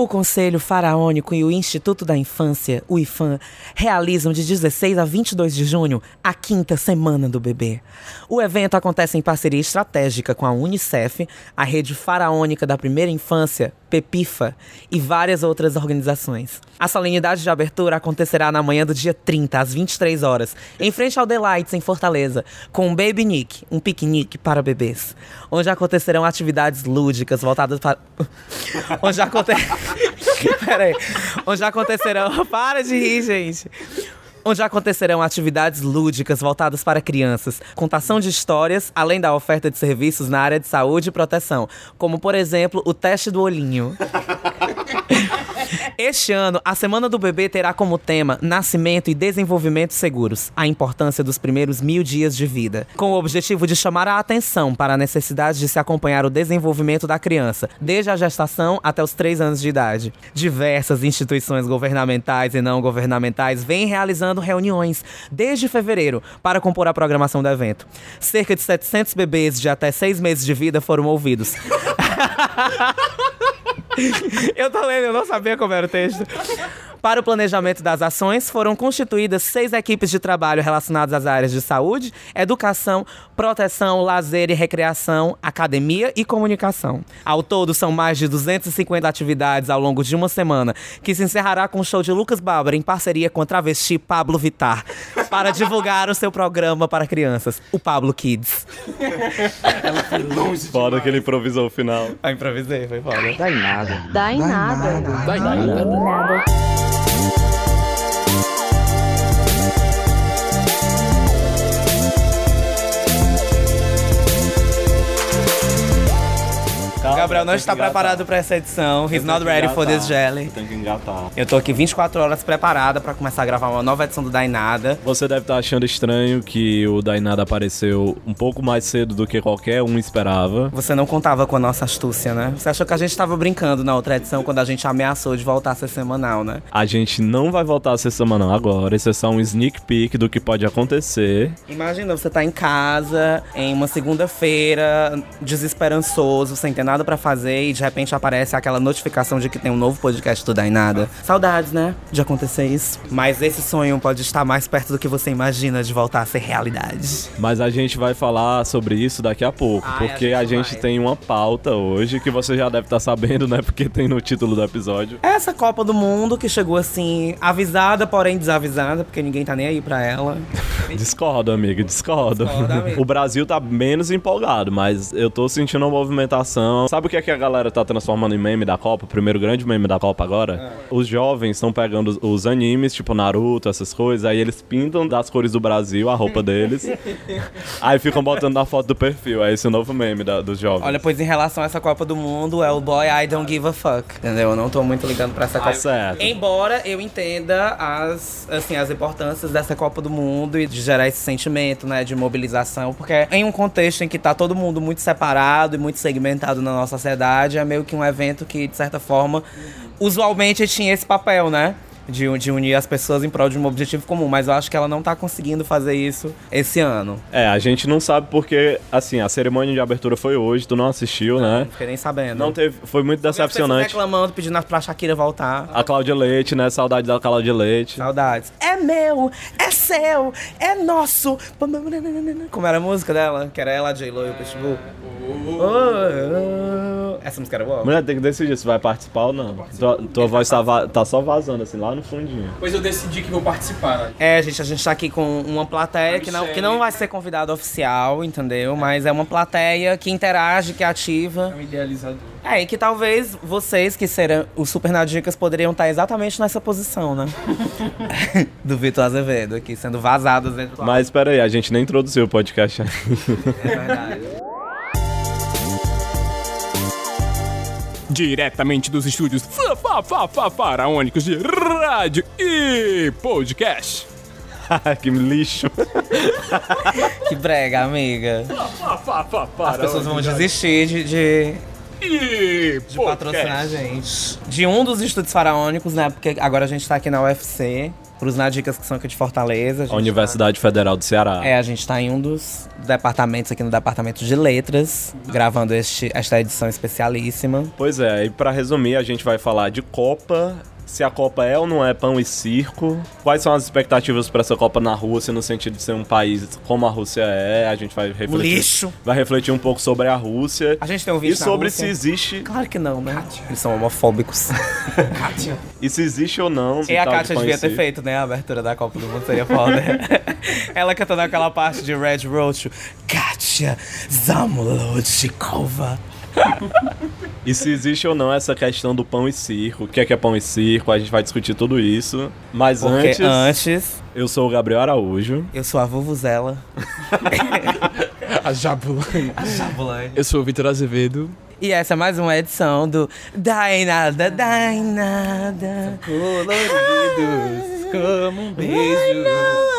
O Conselho Faraônico e o Instituto da Infância, o IFAM, realizam de 16 a 22 de junho a quinta Semana do Bebê. O evento acontece em parceria estratégica com a Unicef, a Rede Faraônica da Primeira Infância, Pepifa e várias outras organizações. A solenidade de abertura acontecerá na manhã do dia 30, às 23 horas, em frente ao Delights, em Fortaleza, com um Baby Nick, um piquenique para bebês, onde acontecerão atividades lúdicas voltadas para. onde, aconte... Onde acontecerão. Para de rir, gente onde acontecerão atividades lúdicas voltadas para crianças, contação de histórias, além da oferta de serviços na área de saúde e proteção, como por exemplo o teste do olhinho. Este ano, a Semana do Bebê terá como tema Nascimento e Desenvolvimento Seguros, a importância dos primeiros mil dias de vida, com o objetivo de chamar a atenção para a necessidade de se acompanhar o desenvolvimento da criança, desde a gestação até os três anos de idade. Diversas instituições governamentais e não governamentais vêm realizando reuniões desde fevereiro para compor a programação do evento. Cerca de 700 bebês de até seis meses de vida foram ouvidos. eu tô lendo, eu não sabia como era o texto. Para o planejamento das ações, foram constituídas seis equipes de trabalho relacionadas às áreas de saúde, educação, proteção, lazer e recreação, academia e comunicação. Ao todo, são mais de 250 atividades ao longo de uma semana, que se encerrará com o show de Lucas Bárbara em parceria com a travesti Pablo Vitar, para divulgar o seu programa para crianças, o Pablo Kids. Ela foi longe Foda que ele improvisou o final. Eu improvisei, foi foda. Dá em nada. Dá em nada. Dá em nada. Dá em nada. Gabriel não está preparado para essa edição. He's not ready for this jelly. Tem que engatar. Eu tô aqui 24 horas preparada para começar a gravar uma nova edição do Dainada. Você deve estar achando estranho que o Dainada apareceu um pouco mais cedo do que qualquer um esperava. Você não contava com a nossa astúcia, né? Você achou que a gente estava brincando na outra edição quando a gente ameaçou de voltar a ser semanal, né? A gente não vai voltar a ser semanal agora. Isso é só um sneak peek do que pode acontecer. Imagina, você tá em casa, em uma segunda-feira, desesperançoso, sem ter nada para fazer e de repente aparece aquela notificação de que tem um novo podcast do Dainada. Saudades, né? De acontecer isso. Mas esse sonho pode estar mais perto do que você imagina de voltar a ser realidade. Mas a gente vai falar sobre isso daqui a pouco, Ai, porque a gente, a gente tem uma pauta hoje que você já deve estar sabendo, né? Porque tem no título do episódio. Essa Copa do Mundo que chegou assim, avisada, porém desavisada, porque ninguém tá nem aí pra ela. discordo, amigo, discordo. discordo amigo. O Brasil tá menos empolgado, mas eu tô sentindo uma movimentação Sabe o que é que a galera tá transformando em meme da Copa? O primeiro grande meme da Copa agora? É. Os jovens estão pegando os animes, tipo Naruto, essas coisas, aí eles pintam das cores do Brasil a roupa deles. aí ficam botando na foto do perfil. É esse o novo meme da, dos jovens. Olha, pois em relação a essa Copa do Mundo, é o boy I don't give a fuck. Entendeu? Eu não tô muito ligando pra essa Copa. Certo. Embora eu entenda as, assim, as importâncias dessa Copa do Mundo e de gerar esse sentimento, né, de mobilização, porque em um contexto em que tá todo mundo muito separado e muito segmentado na nossa sociedade, é meio que um evento que, de certa forma, usualmente tinha esse papel, né? De, de unir as pessoas em prol de um objetivo comum, mas eu acho que ela não tá conseguindo fazer isso esse ano. É, a gente não sabe porque, assim, a cerimônia de abertura foi hoje, tu não assistiu, não, né? Não fiquei nem sabendo. Não teve, foi muito decepcionante. reclamando, pedindo pra Shakira voltar. A Cláudia Leite, né? Saudade da Cláudia Leite. Saudades. É meu, é seu, é nosso. Como era a música dela? Que era ela, J-Lo e o Pitbull. Essa música era boa? Mulher, tem que decidir se vai participar ou não. Tua, tua voz tá, tá só vazando assim lá no fundinho. Pois eu decidi que vou participar, né? É, gente, a gente tá aqui com uma plateia que não, que não vai ser convidado oficial, entendeu? Mas é uma plateia que interage, que é ativa. É um idealizador. É, e que talvez vocês, que serão os Super Nadicas, poderiam estar exatamente nessa posição, né? do Vitor Azevedo aqui, sendo vazados dentro do Mas espera aí, a gente nem introduziu o podcast. é verdade. Diretamente dos estúdios faraônicos de rádio e podcast. que lixo. que brega, amiga. As pessoas vão desistir de, de e De patrocinar a gente. De um dos estúdios faraônicos, né? Porque agora a gente tá aqui na UFC. Pros Nadicas que são aqui de Fortaleza. a A Universidade Federal do Ceará. tá- É, a gente tá em um dos departamentos aqui no departamento de letras, gravando este, esta edição especialíssima. Pois é, e pra resumir, a gente vai falar de Copa, se a Copa é ou não é pão e circo, quais são as expectativas pra essa Copa na Rússia, no sentido de ser um país como a Rússia é, a gente vai refletir, lixo. vai refletir um pouco sobre a Rússia A gente tem um e vídeo na sobre se existe Claro que não, né? Eles são homofóbicos. e se existe ou não. E a de Kátia pão e devia ter feito, né? A abertura da Copa do Mundo seria foda. Ela cantando aquela parte de Red Roach. Kátia Zamolodchikova. E se existe ou não essa questão do pão e circo, o que é que é pão e circo, a gente vai discutir tudo isso. Mas Porque antes, antes, eu sou o Gabriel Araújo. eu sou a Vuvuzela. A Jabulani. Jabulani. Eu sou o Vitor Azevedo. E essa é mais uma edição do Dai Nada, Dai Nada. Coloridos como um beijo. Agora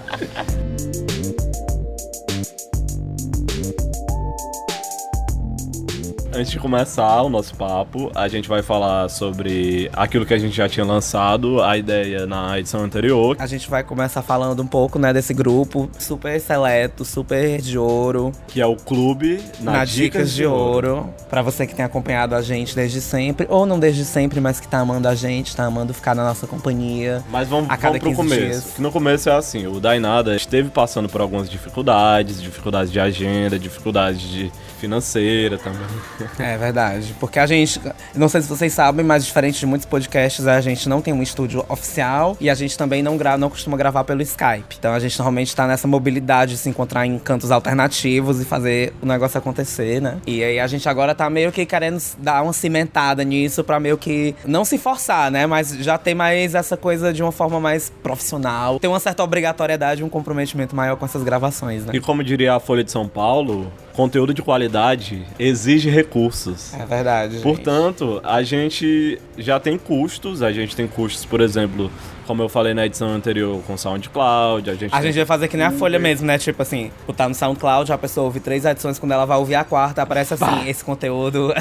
Antes de começar o nosso papo, a gente vai falar sobre aquilo que a gente já tinha lançado, a ideia na edição anterior. A gente vai começar falando um pouco, né, desse grupo super seleto, super de ouro, Que é o clube na, na Dicas de Ouro. Pra você que tem acompanhado a gente desde sempre, ou não desde sempre, mas que tá amando a gente, tá amando ficar na nossa companhia. Mas vamos, A cada vamos pro 15 começo. dias. Que no começo é assim, o Dainada esteve passando por algumas dificuldades, dificuldades de agenda, dificuldades de financeira também. É verdade. Porque a gente, não sei se vocês sabem, mas diferente de muitos podcasts, a gente não tem um estúdio oficial e a gente também não, gra não costuma gravar pelo Skype. Então a gente normalmente tá nessa mobilidade de se encontrar em cantos alternativos e fazer o negócio acontecer, né? E aí a gente agora tá meio que querendo dar uma cimentada nisso pra meio que não se forçar, né? Mas já ter mais essa coisa de uma forma mais profissional. Ter uma certa obrigatoriedade, um comprometimento maior com essas gravações, né? E como diria a Folha de São Paulo, conteúdo de qualidade exige recursos. É verdade. gente. Portanto, a gente já tem custos, a gente tem custos, por exemplo, como eu falei na edição anterior com SoundCloud, a gente A tem- gente vai fazer que nem a Folha mesmo, né? Tipo assim, botar no SoundCloud, a pessoa ouve três edições, quando ela vai ouvir a quarta, aparece assim, esse conteúdo.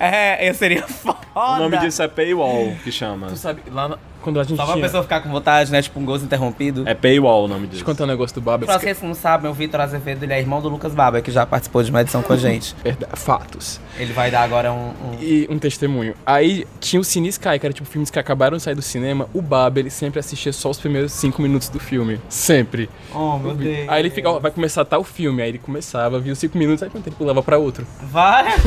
É, eu seria foda. O nome disso é Paywall, que chama. Tu sabe, lá na- quando a gente Só pra tinha... pessoa ficar com vontade, né? Tipo um gozo interrompido. É Paywall o nome Deixa disso. eu contar um negócio do Baba. Pra vocês que não sabem, o Vitor Azevedo, ele é irmão do Lucas Baba, que já participou de uma edição com a gente. Verdade, Fatos. Ele vai dar agora um... um- E um testemunho. Aí tinha o Cine Sky, que era tipo filmes que acabaram de sair do cinema. O Baba, ele sempre assistia só os primeiros cinco minutos do filme. Sempre. Oh, meu Deus. Aí ele fica, ó, vai começar tal filme. Aí ele começava, via os cinco minutos, aí quando ele pulava pra outro. Vai!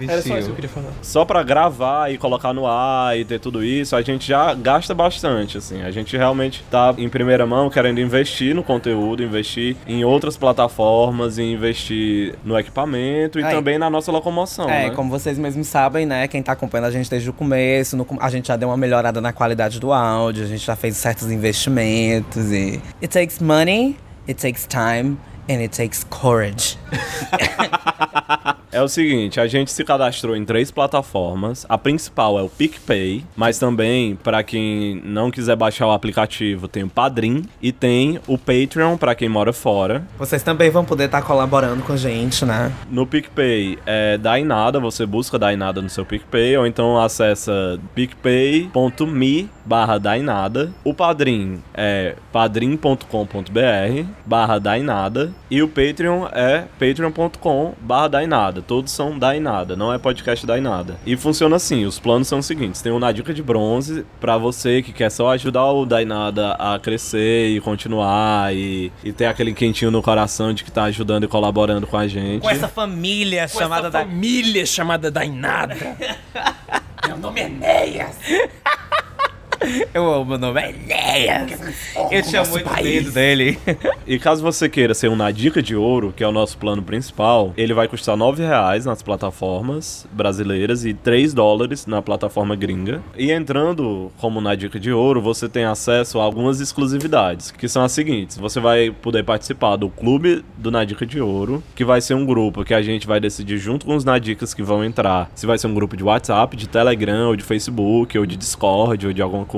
Era só isso que eu queria falar. Só pra gravar e colocar no ar e ter tudo isso, a gente já gasta bastante, assim. A gente realmente tá em primeira mão querendo investir no conteúdo, investir em outras plataformas, e investir no equipamento e Aí. também na nossa locomoção, É, né? como vocês mesmos sabem, né? Quem tá acompanhando a gente desde o começo, no a gente já deu uma melhorada na qualidade do áudio, a gente já fez certos investimentos e. It takes money, it takes time, and it takes courage. É o seguinte, a gente se cadastrou em três plataformas. A principal é o PicPay, mas também, pra quem não quiser baixar o aplicativo, tem o Padrim e tem o Patreon pra quem mora fora. Vocês também vão poder estar colaborando com a gente, né? No PicPay é Dainada, você busca Dainada no seu PicPay, ou então acessa picpay.me barra Dainada. O Padrim é padrim.com.br barra Dainada. E o Patreon é patreon.com barra Dainada. Todos são Dainada, não é podcast Dainada. E funciona assim, os planos são os seguintes. Tem o Na Dica de Bronze, pra você que quer só ajudar o Dainada a crescer e continuar e, e ter aquele quentinho no coração de que tá ajudando e colaborando com a gente. Com essa família chamada da. família chamada Dainada. Meu nome é Enéas! Eu amo, meu nome é Enéas! Eu tinha muito medo dele. E caso você queira ser um Na Dica de Ouro, que é o nosso plano principal, ele vai custar 9 reais nas plataformas brasileiras e 3 dólares na plataforma gringa. E entrando como Na Dica de Ouro, você tem acesso a algumas exclusividades, que são as seguintes. Você vai poder participar do Clube do Na Dica de Ouro, que vai ser um grupo que a gente vai decidir junto com os Nadicas que vão entrar. Se vai ser um grupo de WhatsApp, de Telegram, ou de Facebook, ou de Discord, ou de alguma coisa.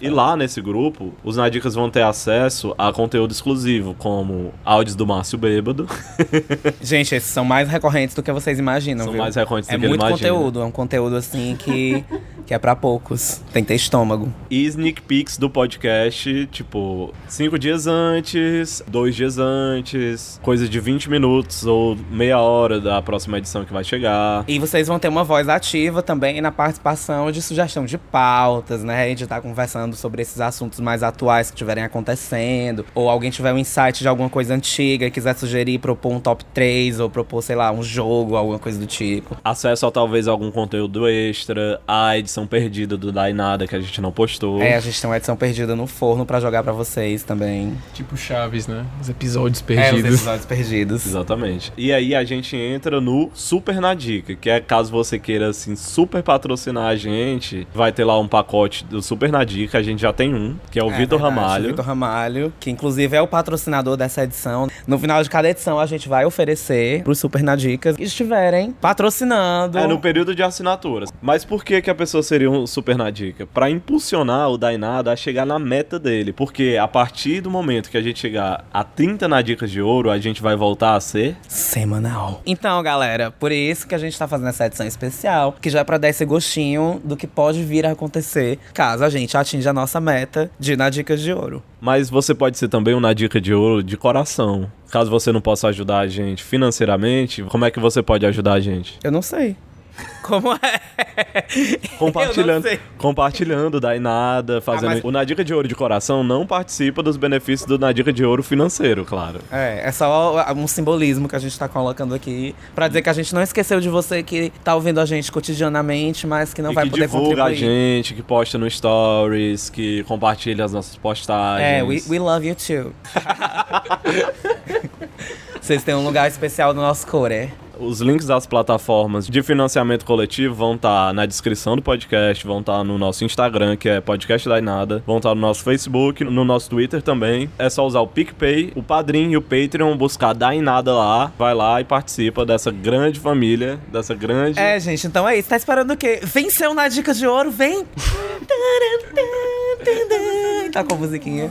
E lá nesse grupo, os Nadicas vão ter acesso a conteúdo exclusivo, como áudios do Márcio Bêbado. Gente, esses são mais recorrentes do que vocês imaginam, São viu? mais recorrentes é do que muito imagina. conteúdo, é um conteúdo assim que, que é pra poucos. Tem que ter estômago. E sneak peeks do podcast, tipo, cinco dias antes, dois dias antes, coisa de 20 minutos ou meia hora da próxima edição que vai chegar. E vocês vão ter uma voz ativa também na participação de sugestão de pautas, né? A gente tá conversando sobre esses assuntos mais atuais que estiverem acontecendo. Ou alguém tiver um insight de alguma coisa antiga e quiser sugerir, propor um top 3, ou propor, sei lá, um jogo, alguma coisa do tipo. Acesso a talvez algum conteúdo extra, a edição perdida do Dainada que a gente não postou. É, a gente tem uma edição perdida no forno pra jogar pra vocês também. Tipo Chaves, né? Os episódios É, os perdidos. episódios perdidos. Exatamente. E aí a gente entra no Super na Dica, que é caso você queira, assim, super patrocinar a gente, vai ter lá um pacote do Super na Dica, a gente já tem um, que é o É Vitor verdade, Ramalho. Vitor Ramalho, que inclusive é o patrocinador dessa edição. No final de cada edição, a gente vai oferecer pros Super na Dicas que estiverem patrocinando. É, no período de assinaturas. Mas por que que a pessoa seria um super na dica? Pra impulsionar o Dainada a chegar na meta dele. Porque a partir do momento que a gente chegar a 30 na dicas de ouro, a gente vai voltar a ser... Semanal. Então, galera, por isso que a gente tá fazendo essa edição especial, que já é pra dar esse gostinho do que pode vir a acontecer caso a gente atinja a nossa meta de na Dicas de Ouro. Mas você pode ser também um na dica de ouro de coração. Caso você não possa ajudar a gente financeiramente, como é que você pode ajudar a gente? Eu não sei. Como é? Compartilhando, compartilhando, daí nada, fazendo. Ah, mas- O Na Dica de Ouro de Coração não participa dos benefícios do Na Dica de Ouro financeiro, claro. É, é só um simbolismo que a gente tá colocando aqui pra dizer que a gente não esqueceu de você que tá ouvindo a gente cotidianamente, mas que não e vai que poder divulga a gente, que posta no Stories, que compartilha as nossas postagens. É, we, we love you too. Vocês têm um lugar especial no nosso core. Os links das plataformas de financiamento coletivo vão estar na descrição do podcast, vão estar no nosso Instagram, que é Podcast da Nada, vão estar no nosso Facebook, no nosso Twitter também. É só usar o PicPay, o Padrim e o Patreon, buscar Dainada lá, vai lá e participa dessa grande família, dessa grande... É, gente, então é isso. Tá esperando o quê? Venceu na Dica de Ouro, vem! Tá com a musiquinha.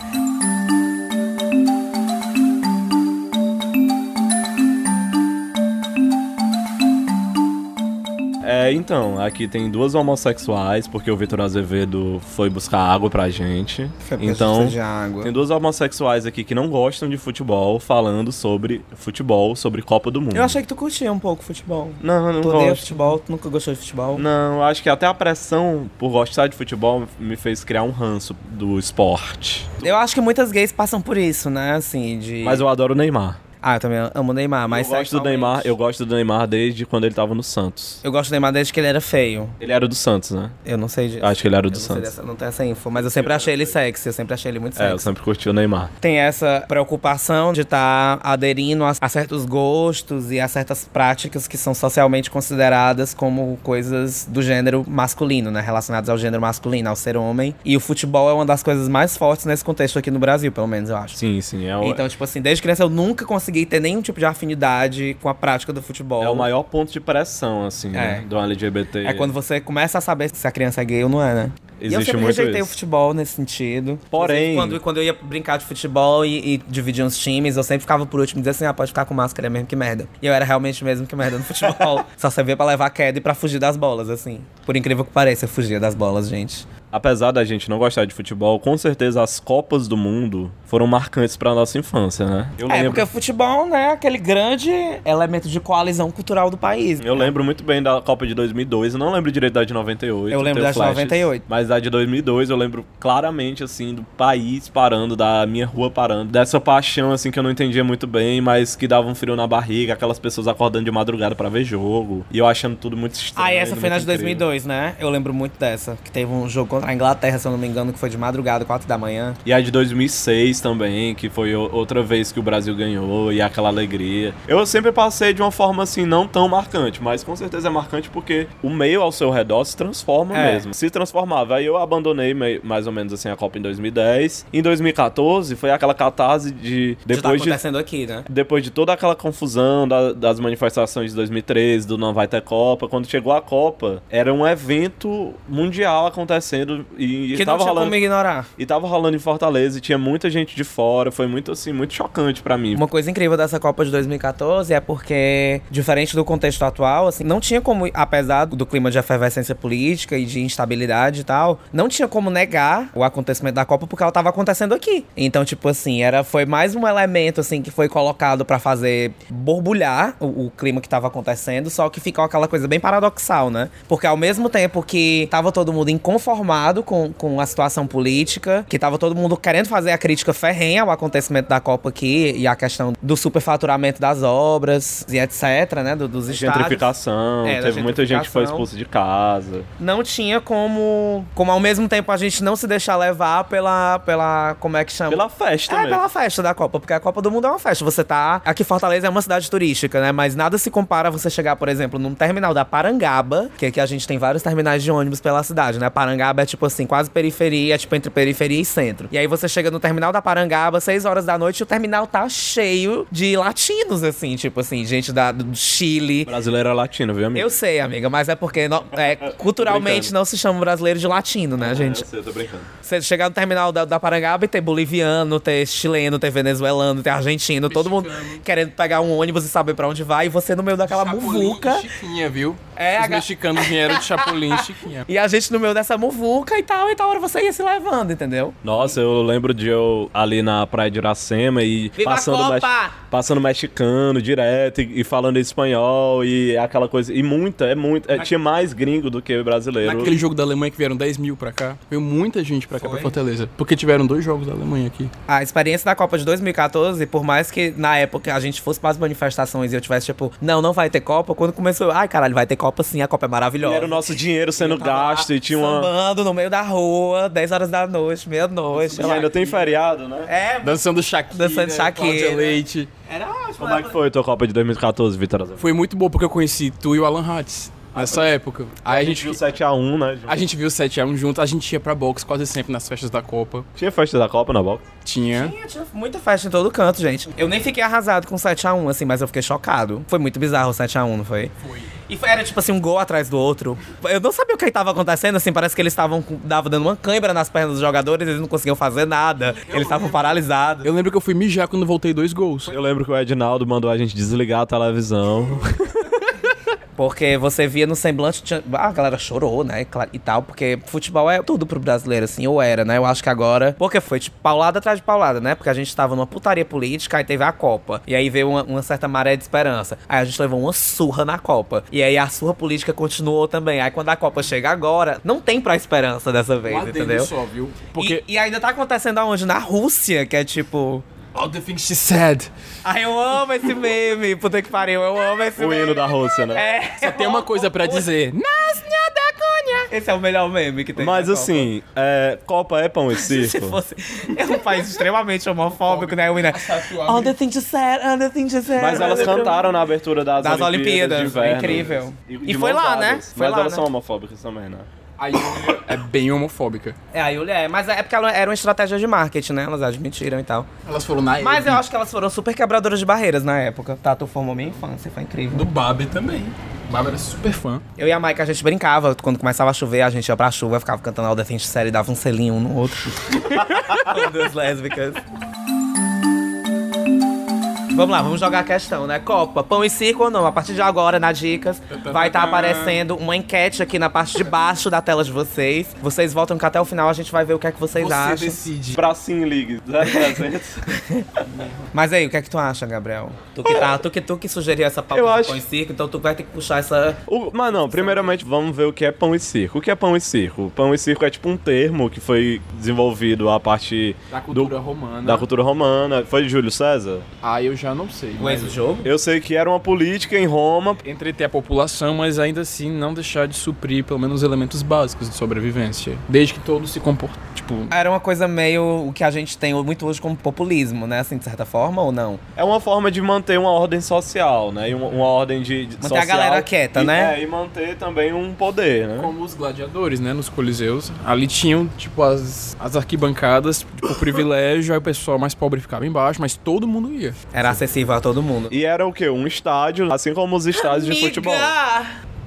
É, então, aqui tem duas homossexuais, porque o Vitor Azevedo foi buscar água pra gente. Foi porque a gente então, de água. tem duas homossexuais aqui que não gostam de futebol, falando sobre futebol, sobre Copa do Mundo. Eu achei que tu curtia um pouco futebol. Não, não Tu gosto. futebol, tu nunca gostou de futebol. Não, eu acho que até a pressão por gostar de futebol me fez criar um ranço do esporte. Eu acho que muitas gays passam por isso, né? Assim, de. Mas eu adoro o Neymar. Ah, eu também amo o Neymar, mas. eu gosto do Neymar, eu gosto do Neymar desde quando ele tava no Santos. Eu gosto do Neymar desde que ele era feio. Ele era do Santos, né? Eu não sei disso. Acho que ele era Eu do não sei Santos. dessa- não tenho essa info, mas eu sempre achei ele sexy, eu sempre achei ele muito É, eu sexy. sempre curti o Neymar. Tem essa preocupação de estar aderindo a, a certos gostos e a certas práticas que são socialmente consideradas como coisas do gênero masculino, né? Relacionadas ao gênero masculino, ao ser homem. E o futebol é uma das coisas mais fortes nesse contexto aqui no Brasil, pelo menos, eu acho. Sim, sim. É o, Então, tipo assim, desde criança eu nunca consegui ter nenhum tipo de afinidade com a prática do futebol. é o maior ponto de pressão, assim, né? É. Do LGBT. É quando você começa a saber se a criança é gay ou não é, né? e eu Existe sempre rejeitei isso. o futebol nesse sentido. Porém- Quando, quando eu ia brincar de futebol e, e dividir uns times, eu sempre ficava por último e dizia assim: ah, pode ficar com máscara, é mesmo que merda. E eu era realmente mesmo que merda no futebol. Só servia pra levar queda e pra fugir das bolas, assim. Por incrível que pareça, eu fugia das bolas, gente. Apesar da gente não gostar de futebol, com certeza as Copas do Mundo foram marcantes pra nossa infância, né? Eu é, lembro. porque o futebol, né, é aquele grande elemento de coalizão cultural do país. Eu lembro muito bem da Copa de 2002, eu não lembro direito da de 98. Eu lembro da de 98. Mas da de 2002 eu lembro claramente, assim, do país parando, da minha rua parando. Dessa paixão, assim, que eu não entendia muito bem, mas que dava um frio na barriga, aquelas pessoas acordando de madrugada pra ver jogo. E eu achando tudo muito estranho. Ah, e essa foi na de incrível. 2002, né? Eu lembro muito dessa. Que teve um jogo a Inglaterra, se eu não me engano, que foi de madrugada, 4 da manhã. E a de 2006 também, que foi outra vez que o Brasil ganhou e aquela alegria. Eu sempre passei de uma forma assim, não tão marcante, mas com certeza é marcante porque o meio ao seu redor se transforma É. mesmo. Se transformava. Aí eu abandonei mais ou menos assim a Copa em 2010. Em 2014 foi aquela catarse de. Tá Depois de. acontecendo aqui, né? Depois de toda aquela confusão da- das manifestações de 2013, do não vai ter Copa, quando chegou a Copa, era um evento mundial acontecendo rolando e, Que e não tava tinha rolando como ignorar. e tava rolando em Fortaleza e tinha muita gente de fora, foi muito assim, muito chocante pra mim. Uma coisa incrível dessa Copa de 2014 é porque, diferente do contexto atual, assim, não tinha como, apesar do clima de efervescência política e de instabilidade e tal, não tinha como negar o acontecimento da Copa porque ela tava acontecendo aqui. Então, tipo assim, era, foi mais um elemento, assim, que foi colocado pra fazer borbulhar o, o clima que tava acontecendo, só que ficou aquela coisa bem paradoxal, né? Porque ao mesmo tempo que tava todo mundo inconformado com, com a situação política, que tava todo mundo querendo fazer a crítica ferrenha ao acontecimento da Copa aqui e a questão do superfaturamento das obras e etc, né? do- dos estádios. Gentrificação, É, teve muita gente que foi expulsa de casa. Não tinha como, como ao mesmo tempo a gente não se deixar levar pela, pela como é que chama? Pela festa É, mesmo. pela festa da Copa, porque a Copa do Mundo é uma festa. Você tá. Aqui Fortaleza é uma cidade turística, né? Mas nada se compara a você chegar, por exemplo, num terminal da Parangaba, que aqui a gente tem vários terminais de ônibus pela cidade, né? Parangaba é tipo assim, quase periferia, é tipo entre periferia e centro. E aí você chega no terminal da Parangaba, 6 horas da noite, e o terminal tá cheio de latinos, assim, tipo assim, gente da, do Chile. Brasileiro é latino, viu, amigo? Eu sei, amiga, mas é porque no- é, culturalmente não se chama brasileiro de latino, né, gente? Eu sei, eu tô brincando. Você chegar no terminal da, da Parangaba e ter boliviano, ter chileno, ter venezuelano, ter argentino, todo mundo querendo pegar um ônibus e saber pra onde vai, e você no meio daquela Chapolin muvuca. Chiquinha, viu? É, Os a mexicanos vieram de Chapolin e Chiquinha. E a gente no meio dessa muvuca e tal, e tal hora você ia se levando, entendeu? Nossa, eu lembro de eu ali na praia de Iracema e Viva passando, passando mexicano direto e, e falando espanhol e aquela coisa. E muita, é muito. é, tinha mais gringo do que brasileiro. Naquele jogo da Alemanha que vieram 10 mil pra cá, veio muita gente pra cá, pra Fortaleza. Porque tiveram dois jogos da Alemanha aqui. A experiência da Copa de 2014, por mais que na época a gente fosse para as manifestações e eu tivesse tipo, não, não vai ter Copa, quando começou, ai caralho, vai ter Copa sim, a Copa é E maravilhosa. era o nosso dinheiro sendo gasto e tinha uma. Sambando no meio da rua, 10 horas da noite, meia-noite. E ainda tem feriado, né? É, Dançando Shakira, Dançando Shakira. Leite. era ótimo. Como é que foi a tua Copa de 2014, Vitor? Foi muito bom porque eu conheci tu e o Alan Hatz nessa época. Aí a gente, viu 7x1, né? a gente viu o 7x1 junto, a gente ia pra box quase sempre nas festas da Copa. Tinha festa da Copa na bola? Tinha. Tinha, tinha muita festa em todo canto, gente. Eu nem fiquei arrasado com 7x1, assim, mas eu fiquei chocado. Foi muito bizarro o 7x1, não foi? Foi. E foi- era tipo assim, um gol atrás do outro. Eu não sabia o que estava acontecendo, assim, parece que eles estavam dando uma cãibra nas pernas dos jogadores, eles não conseguiam fazer nada. Eles estavam paralisados. Eu lembro que eu fui mijar quando voltei dois gols. Eu lembro que o Edinaldo mandou a gente desligar a televisão. Porque você via no semblante, tinha- ah, a galera chorou, né? E tal, porque futebol é tudo pro brasileiro, assim, ou era, né? Eu acho que agora. Porque foi, tipo, paulada atrás de paulada, né? Porque a gente tava numa putaria política, aí teve a Copa. E aí veio uma, uma certa maré de esperança. Aí a gente levou uma surra na Copa. E aí a surra política continuou também. Aí quando a Copa chega agora, não tem pra esperança dessa vez, entendeu? só, viu? Porque... E, e ainda tá acontecendo aonde? Na Rússia, que é tipo. All the things she said. Ai, eu amo esse meme. Puta que pariu, eu amo esse o meme. hino da Rússia, né? É. Só tem uma coisa pra dizer. Nasnia da Cunha. Esse é o melhor meme que tem. Mas na Copa. assim, é, Copa é pão e Se circo. fosse. É um país extremamente homofóbico, né, Wina? All the things you said, all the things you said. Mas elas cantaram na abertura das, Das Olimpíadas, de inverno. incrível. de E foi lá, né? Foi Mas lá, elas né? são homofóbicas também, né? A Yulia é bem homofóbica. É, a Yulia é. Mas é porque ela era uma estratégia de marketing, né? Elas admitiram e tal. Elas foram na Mas Eve. eu acho que elas foram super quebradoras de barreiras na época. Tatu formou minha infância, foi incrível. Do Babi também. O Babi era super fã. Eu e a Maika, a gente brincava. Quando começava a chover, a gente ia pra chuva, ficava cantando All the Things Série, dava um selinho um no outro. Duas lésbicas. Vamos lá, vamos jogar a questão, né? Copa, pão e circo ou não? A partir de agora, na Dicas, vai estar aparecendo uma enquete aqui na parte de baixo da tela de vocês. Vocês voltam que até o final a gente vai ver o que é que vocês Você acham. decide. Bracinho League, 0300. Mas aí, o que é que tu acha, Gabriel? Tu que, tá, tu que, tu que sugeriu essa pauta Eu de acho- pão e circo, então tu vai ter que puxar essa... O- mas não, primeiramente vamos ver o que é pão e circo. O que é pão e circo? Pão e circo é tipo um termo que foi desenvolvido a partir Da cultura do- romana. da cultura romana. Foi de Júlio César? Ah, eu já não sei. O mas- ex-jogo? Eu sei que era uma política em Roma. Entreter a população, mas ainda assim não deixar de suprir pelo menos os elementos básicos de sobrevivência. Desde que todos se comportem. Tipo, Era uma coisa meio o que a gente tem muito hoje como populismo, né? Assim, de certa forma, ou não? É uma forma de manter uma ordem social, né? E uma, uma ordem de, de Manter a social galera quieta, e- né? É, e manter também um poder, né? como os gladiadores, né, nos coliseus. Ali tinham, tipo, as, as arquibancadas, tipo, por privilégio, aí o pessoal mais pobre ficava embaixo, mas todo mundo ia. Era acessível a todo mundo. E era o quê? Um estádio, assim como os estádios de futebol.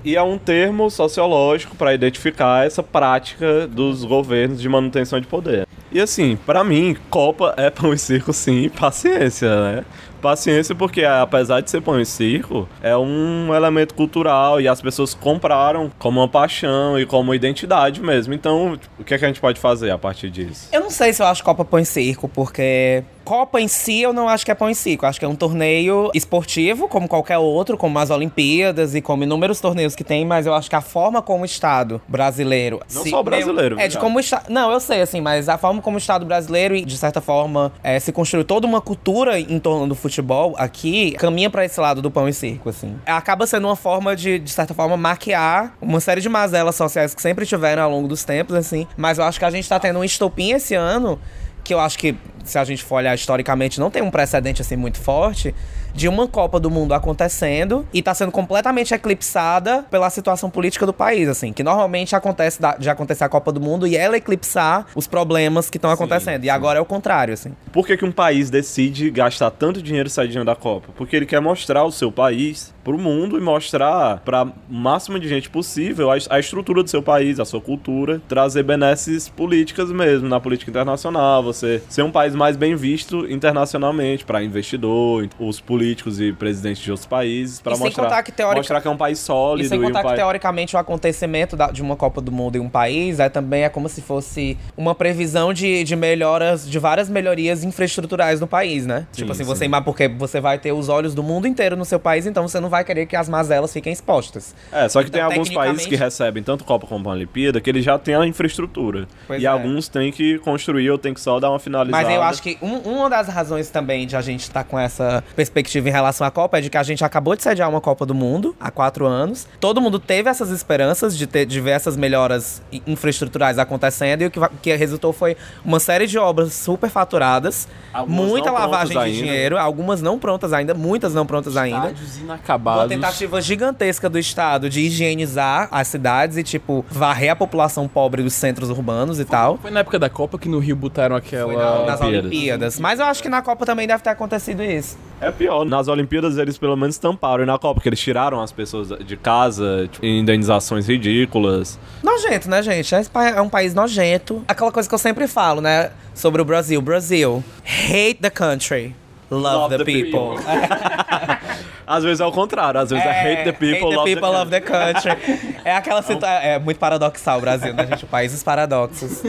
E é um termo sociológico para identificar essa prática dos governos de manutenção de poder. E assim, para mim, Copa é pão e circo sim, paciência, né? Paciência porque apesar de ser pão e circo, é um elemento cultural e as pessoas compraram como uma paixão e como identidade mesmo. Então, o que, é que a gente pode fazer a partir disso? Eu não sei se eu acho Copa pão e circo, porque Copa em si eu não acho que é pão e circo. Eu acho que é um torneio esportivo, como qualquer outro, como as Olimpíadas e como inúmeros torneios que tem, mas eu acho que a forma como o Estado brasileiro. Não só o brasileiro. É, de como o Estado. Não, eu sei, assim, mas a forma como o Estado brasileiro, e de certa forma, é, se construiu toda uma cultura em torno do futebol aqui, caminha para esse lado do pão e circo, assim. Acaba sendo uma forma de, de certa forma, maquiar uma série de mazelas sociais que sempre tiveram ao longo dos tempos, assim. Mas eu acho que a gente tá tendo um estopim esse ano que eu acho que, se a gente for olhar historicamente, não tem um precedente assim muito forte, de uma Copa do Mundo acontecendo e tá sendo completamente eclipsada pela situação política do país, assim, que normalmente acontece da, de acontecer a Copa do Mundo e ela eclipsar os problemas que estão acontecendo. Sim. E agora é o contrário, assim. Por que, que um país decide gastar tanto dinheiro saindo da Copa? Porque ele quer mostrar o seu país pro mundo e mostrar para o máximo de gente possível a, a, estrutura do seu país, a sua cultura, trazer benesses políticas mesmo na política internacional, você ser um país mais bem visto internacionalmente para investidor, os políticos políticos e presidentes de outros países para mostrar, que mostrar que é um país sólido. E sem contar e um que, teoricamente, o acontecimento da, de uma Copa do Mundo em um país é também é como se fosse uma previsão de, de melhoras, de várias melhorias infraestruturais no país, né? Sim, tipo assim, sim. você porque você vai ter os olhos do mundo inteiro no seu país, então você não vai querer que as mazelas fiquem expostas. É, só que então, tem alguns países que recebem tanto Copa como a Olimpíada que eles já têm a infraestrutura. Pois e é. alguns têm que construir ou tem que só dar uma finalizada. Mas eu acho que um, uma das razões também de a gente estar tá com essa perspectiva em relação à Copa é de que a gente acabou de sediar uma Copa do Mundo há quatro anos. Todo mundo teve essas esperanças de ter diversas melhoras infraestruturais acontecendo e o que, que resultou foi uma série de obras super faturadas, algumas muita lavagem de dinheiro, algumas não prontas ainda, muitas não prontas ainda. inacabados. Uma tentativa gigantesca do Estado de higienizar as cidades e, tipo, varrer a população pobre dos centros urbanos e foi, tal. Foi na época da Copa que no Rio botaram aquela. Foi na, nas Olimpíadas. Mas eu acho que na Copa também deve ter acontecido isso. É pior. Nas Olimpíadas eles pelo menos tamparam. E na Copa, porque eles tiraram as pessoas de casa, tipo, indenizações ridículas. Nojento, né, gente? É um país nojento. Aquela coisa que eu sempre falo, né? Sobre o Brasil. Brasil, hate the country. Love, love the, the, people. people. às vezes é o contrário, às vezes é, é hate the people, hate love, the people the love the country. É aquela situação. É muito paradoxal o Brasil, né, gente? O país dos paradoxos.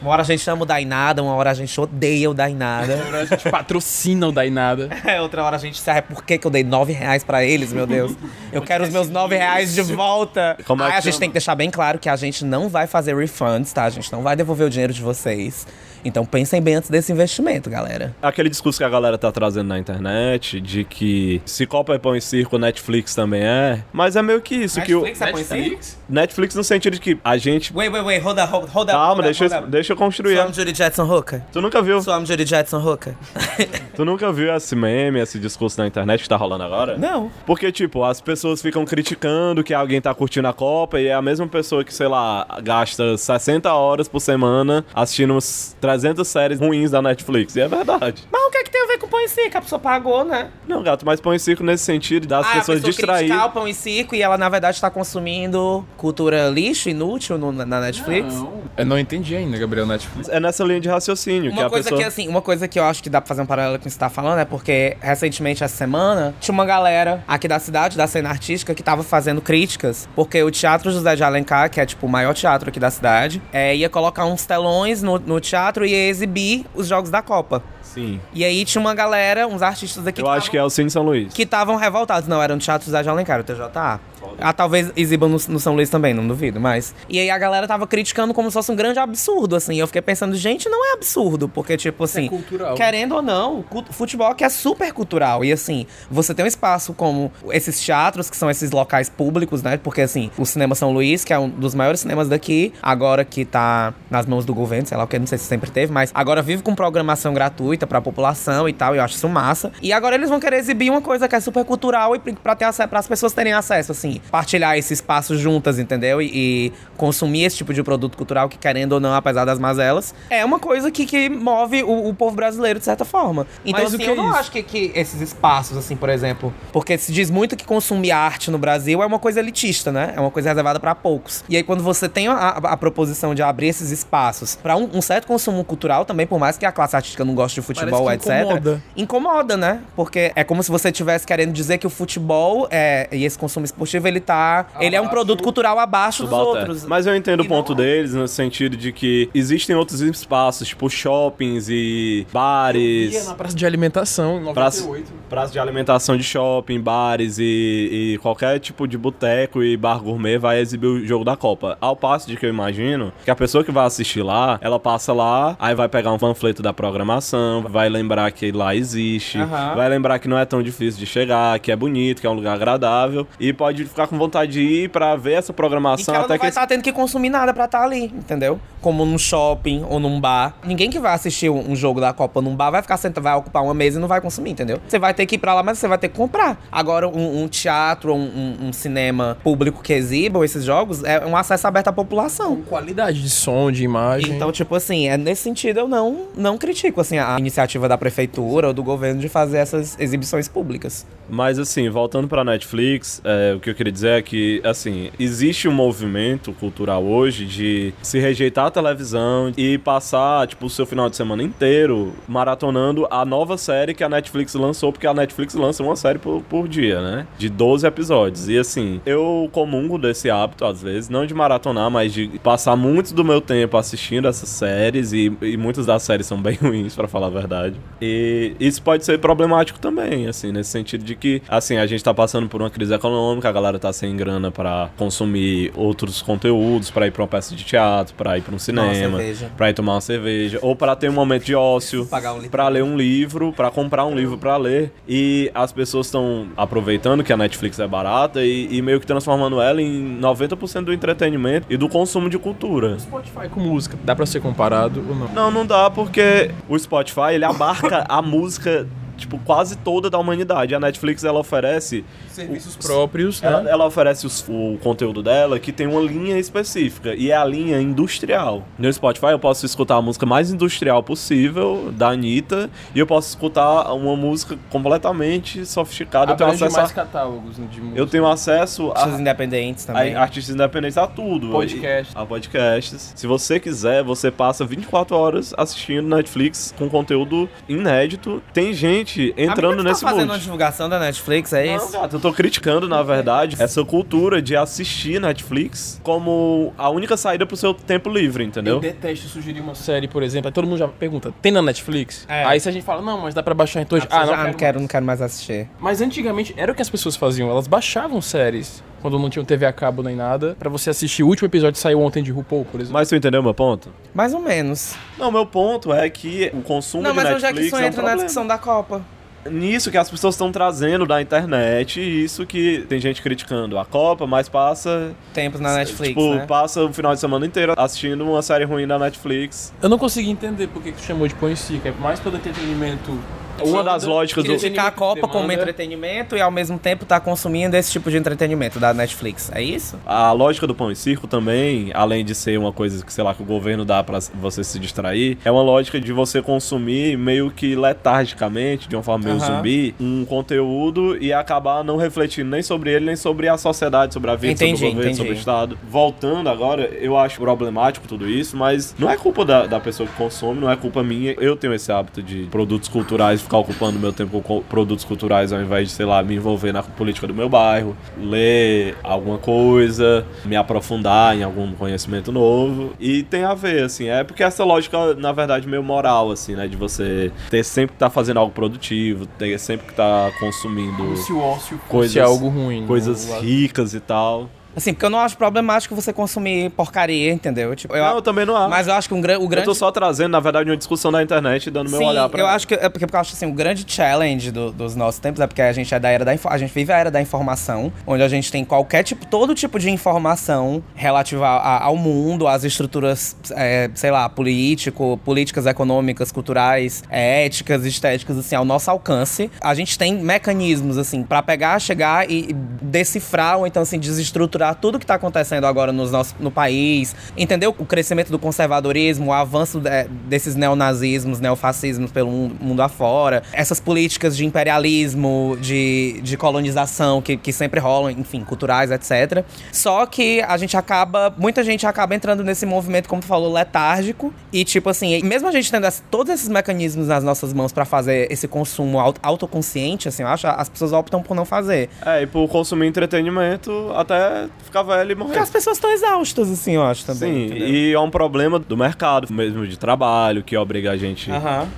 Uma hora a gente ama o Dainada, uma hora a gente odeia o Dainada. Uma hora a gente patrocina o Dainada. É, outra hora a gente sabe por que, que eu dei nove reais pra eles, meu Deus. Eu quero os meus nove reais de volta. Como é Aí a gente tem que deixar bem claro que a gente não vai fazer refunds, tá? A gente não vai devolver o dinheiro de vocês. Então pensem bem antes desse investimento, galera. Aquele discurso que a galera tá trazendo na internet de que se Copa é pão e circo, Netflix também é. Mas é meio que isso. Netflix que o... é pão e circo? Netflix no sentido de que a gente. Wait, wait, wait, hold up, hold, hold Calma, hold deixa, up, hold deixa eu construir. Sou Judy Jetson Hooker. Tu nunca viu? Sou Judy Jetson Hooker. tu nunca viu esse meme, esse discurso na internet que tá rolando agora? Não. Porque, tipo, as pessoas ficam criticando que alguém tá curtindo a Copa e é a mesma pessoa que, sei lá, gasta 60 horas por semana assistindo uns 300 séries ruins da Netflix. E é verdade. Mas o que é que tem a ver com pão e circo? A pessoa pagou, né? Não, gato, mas pão e circo nesse sentido das ah, pessoas distrair. o pão e circo e ela, na verdade, está consumindo cultura lixo, inútil no, na Netflix? Não. Eu não entendi ainda, Gabriel, Netflix. É nessa linha de raciocínio. Uma que coisa pessoa... que, assim, uma coisa que eu acho que dá pra fazer um paralelo com o que você tá falando é porque, recentemente, essa semana, tinha uma galera aqui da cidade, da cena artística, que tava fazendo críticas, porque o Teatro José de Alencar, que é, tipo, o maior teatro aqui da cidade, é, ia colocar uns telões no, no teatro e ia exibir os jogos da Copa. Sim. E aí tinha uma galera, uns artistas aqui. Eu acho tavam, que é o Cine São Luís. Que estavam revoltados. Não, era no Teatro José de Alencar, o TJA. Ah, talvez exibam no, no, São Luís também, não duvido, mas. E aí a galera tava criticando como se fosse um grande absurdo, assim. Eu fiquei pensando, gente, não é absurdo, porque, tipo assim. É cultural. Querendo ou não, futebol aqui é super cultural. E assim, você tem um espaço como esses teatros, que são esses locais públicos, né? Porque, assim, o Cinema São Luís, que é um dos maiores cinemas daqui, agora que tá nas mãos do governo, sei lá o que, não sei se sempre teve, mas agora vive com programação gratuita pra população e tal, e eu acho isso massa. E agora eles vão querer exibir uma coisa que é super cultural e pra, ter acesso, as pessoas terem acesso, assim, partilhar esse espaço juntas, entendeu? E, e, consumir esse tipo de produto cultural que, querendo ou não, apesar das mazelas, é uma coisa que, que move o, o povo brasileiro de certa forma. Então, Mas o assim, que eu é não isso? acho que, que esses espaços, assim, por exemplo, porque se diz muito que consumir arte no Brasil é uma coisa elitista, né? É uma coisa reservada pra poucos. E aí, quando você tem a, a- proposição de abrir esses espaços pra um, um certo consumo cultural também, por mais que a classe artística não goste de futebol, etc. incomoda. Incomoda, né? Porque é como se você estivesse querendo dizer que o futebol é, e esse consumo esportivo, ele tá. ele é um produto cultural abaixo dos outros. Mas eu entendo E o ponto não deles no sentido de que existem outros espaços, tipo shoppings e bares. Ia na praça de alimentação, em Praça, 98. praça de alimentação de shopping, bares e, e qualquer tipo de boteco e bar gourmet vai exibir o jogo da Copa. Ao passo de que eu imagino que a pessoa que vai assistir lá, ela passa lá, aí vai pegar um panfleto da programação, vai lembrar que lá existe, Aham. vai lembrar que não é tão difícil de chegar, que é bonito, que é um lugar agradável e pode ficar com vontade de ir pra ver essa E que programação ela até não que vai esse estar tendo que consumir nada pra estar ali, entendeu? Como num shopping ou num bar. Ninguém que vai assistir um um jogo da Copa num bar vai ficar sentado, vai ocupar uma mesa e não vai consumir, entendeu? Você vai ter que ir pra lá, mas você vai ter que comprar. Agora, um, um teatro ou um, um- um cinema público que exibam esses jogos é um acesso aberto à população. Com qualidade de som, de imagem. Então, tipo assim, é nesse sentido eu não, não critico assim, a iniciativa da prefeitura ou do governo de fazer essas exibições públicas. Mas assim, voltando pra Netflix, é, o que eu queria dizer é que, assim, existe um movimento cultural hoje de se rejeitar a televisão e passar, tipo, o seu final de semana inteiro maratonando a nova série que a Netflix lançou, porque a Netflix lança uma série por, por dia, né? De 12 episódios. E assim, eu comungo desse hábito, às vezes, não de maratonar, mas de passar muito do meu tempo assistindo essas séries, e, e muitas das séries são bem ruins, pra falar a verdade. E isso pode ser problemático também, assim, nesse sentido de que, assim, a gente tá passando por uma crise econômica, a galera tá sem grana pra consumir outros conteúdos, pra ir pra uma peça de teatro, pra ir pra um cinema, pra ir tomar uma cerveja, ou pra ter um momento de ócio, Pagar um pra ler um livro, pra comprar um livro pra ler. E as pessoas estão aproveitando que a Netflix é barata e, e meio que transformando ela em 90% do entretenimento e do consumo de cultura. Spotify com música, dá pra ser comparado ou não? Não, não dá porque o Spotify ele abarca a música tipo quase toda da humanidade. A Netflix ela oferece Serviços próprios, né? ela, ela oferece os- o conteúdo dela que tem uma linha específica e é a linha industrial. No Spotify eu posso escutar a música mais industrial possível da Anitta e eu posso escutar uma música completamente sofisticada. Eu tenho acesso mais a, catálogos né, de música. eu tenho acesso Artistas a independentes também. a artistas independentes a tudo. Podcast. A podcasts. Se você quiser, você passa 24 horas assistindo Netflix com conteúdo inédito. Tem gente entrando Amiga, tu nesse tá fazendo uma mood. divulgação da Netflix, é Não, isso? gato, eu tô criticando, na verdade, essa cultura de assistir Netflix como a única saída pro seu tempo livre, Eu entendeu? detesto sugerir uma série, por exemplo. Aí todo mundo já pergunta, tem na Netflix? É. Aí se a gente fala, não, mas dá pra baixar em torrent. Ah, Ah, não, não, quero, não quero mais assistir. Mas antigamente era o que as pessoas faziam. Elas baixavam séries quando não tinham TV a cabo nem nada pra você assistir. O último episódio saiu ontem de RuPaul, por exemplo. Mas tu entendeu meu ponto? Mais ou menos. Não, meu ponto é que o consumo Não, de mas onde é Netflix que isso é um entra na discussão da Copa? Nisso que as pessoas estão trazendo da internet, e isso que tem gente criticando a Copa, mas passa Tempos na Netflix, tipo, né? passa o final de semana inteiro assistindo uma série ruim da Netflix. Eu não consegui entender por que que tu chamou de põe si, que é mais pelo entretenimento. Uma das lógicas do. Criticar a Copa Demanda. como entretenimento e ao mesmo tempo tá consumindo esse tipo de entretenimento da Netflix. É isso? A lógica do pão e circo também, além de ser uma coisa que, sei lá, que o governo dá pra você se distrair, é uma lógica de você consumir meio que letargicamente, de uma forma meio Aham. zumbi, um conteúdo e acabar não refletindo nem sobre ele, nem sobre a sociedade, sobre a vida, Entendi, sobre o governo, entendi. sobre o Estado. Voltando agora, eu acho problemático tudo isso, mas não é culpa da, da pessoa que consome, não é culpa minha. Eu tenho esse hábito de produtos culturais, ficar ocupando meu tempo com co- produtos culturais ao invés de, sei lá, me envolver na política do meu bairro, ler alguma coisa, me aprofundar em algum conhecimento novo. E tem a ver, assim, é porque essa lógica, na verdade, meio moral, assim, né? De você ter sempre que estar fazendo algo produtivo, ter sempre que estar consumindo se o ócio Coisas- algo ruim. coisas O- ricas e tal. Assim, porque eu não acho problemático você consumir porcaria, entendeu? Tipo, eu, Não, eu também não acho. Mas eu acho que um, gra- o Eu grande... tô só trazendo, na verdade, uma discussão da internet dando meu Sim, olhar pra eu ela. acho que é porque, porque eu acho assim, o grande challenge do- dos nossos tempos é porque a gente é da era da a gente vive a era da informação, onde a gente tem qualquer tipo, todo tipo de informação relativa a- ao mundo, às estruturas, é, sei lá, político, políticas econômicas, culturais, é, éticas, estéticas, assim, ao nosso alcance. A gente tem mecanismos assim pra pegar, chegar e e decifrar ou então assim desestruturar tudo que tá acontecendo agora nos nossos, no país, entendeu? O crescimento do conservadorismo, o avanço de- desses neonazismos, neofascismos pelo mundo, mundo afora, essas políticas de imperialismo, de, de colonização que, que sempre rolam, enfim, culturais, etc. Só que a gente acaba, muita gente acaba entrando nesse movimento, como tu falou, letárgico e tipo assim, mesmo a gente tendo todos esses mecanismos nas nossas mãos pra fazer esse consumo auto- autoconsciente, assim, eu acho, as pessoas optam por não fazer. É, e por consumir entretenimento até ficar velho e morrer. Porque as pessoas estão exaustas, assim, eu acho também. Sim, entendeu? e é um problema do mercado, mesmo de trabalho, que obriga a gente.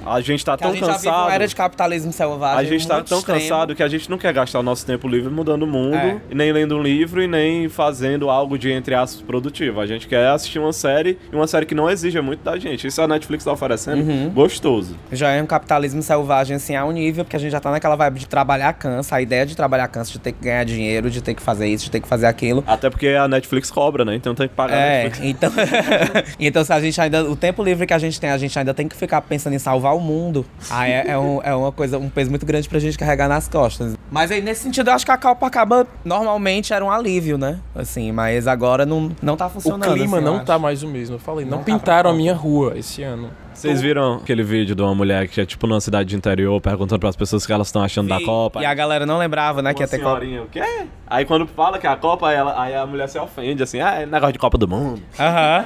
A gente tá Que a tão gente já vive cansado. uma era de capitalismo selvagem. A gente tá tão extremo. cansado que a gente não quer gastar o nosso tempo livre mudando o mundo, É. nem lendo um livro e nem fazendo algo de, entre aspas, produtivo. A gente quer assistir uma série e uma série que não exija muito da gente. Isso a Netflix tá oferecendo, Uhum. gostoso. Já é um capitalismo selvagem, assim, a um nível, porque a gente já tá naquela vibe de trabalhar cansa, a ideia de trabalhar cansa, de ter que ganhar dinheiro, de ter que fazer isso, de ter que fazer aquilo. Até porque a Netflix cobra, né? Então tem que pagar a É, Netflix. então. então, se a gente ainda. O tempo livre que a gente tem, a gente ainda tem que ficar pensando em salvar o mundo. Aí é, é um- é uma coisa, um peso muito grande pra gente carregar nas costas. Mas aí, nesse sentido, eu acho que a Copacabana normalmente era um alívio, né? Assim, mas agora não, não tá O funcionando. clima assim, não tá mais o mesmo. Eu falei, não, Não tá pintaram a Copa. minha rua esse ano. Vocês viram aquele vídeo de uma mulher que é tipo numa cidade de interior perguntando pras pessoas o que elas estão achando da Copa? E a galera não lembrava, né, que ia Uma ter Copa. o quê? Aí quando fala que é a Copa, ela, aí a mulher se ofende, assim, ah, é negócio de Copa do Mundo. Aham.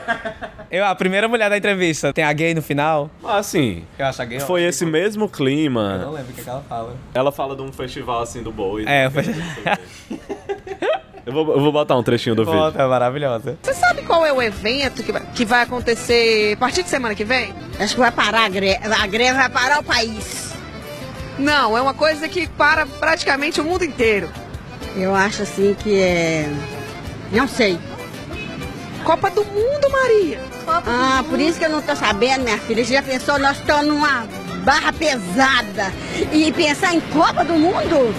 Eu, a primeira mulher da entrevista, tem a gay no final? Mas assim, Eu acho a gay. foi esse mesmo Eu não clima. lembro o que, que ela fala. Ela fala de um festival assim do boi. É, foi. Eu vou, eu vou botar um trechinho do vídeo. Volta, é maravilhosa. Você sabe qual é o evento que vai, que vai acontecer a partir de semana que vem? Acho que vai parar a greve. A greve vai parar o país. Não, é uma coisa que para praticamente o mundo inteiro. Eu acho assim que é. Não sei. Copa do Mundo, Maria. Ah, por isso que eu não tô sabendo, minha filha. Já pensou, nós estamos numa barra pesada. E pensar em Copa do Mundo?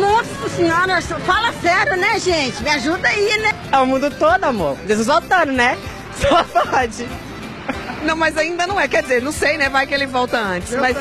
Nossa senhora, fala sério, né, gente? Me ajuda aí, né? É o mundo todo, amor. Jesus voltando, né? Só pode. Não, mas ainda não é. Quer dizer, não sei, né? Vai que ele volta antes. Mas